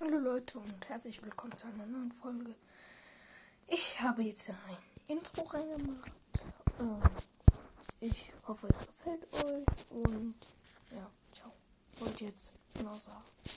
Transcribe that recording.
Hallo Leute und herzlich willkommen zu einer neuen Folge. Ich habe jetzt ein Intro reingemacht. Ich hoffe, es gefällt euch und ja, ciao. Wollte jetzt genau sagen.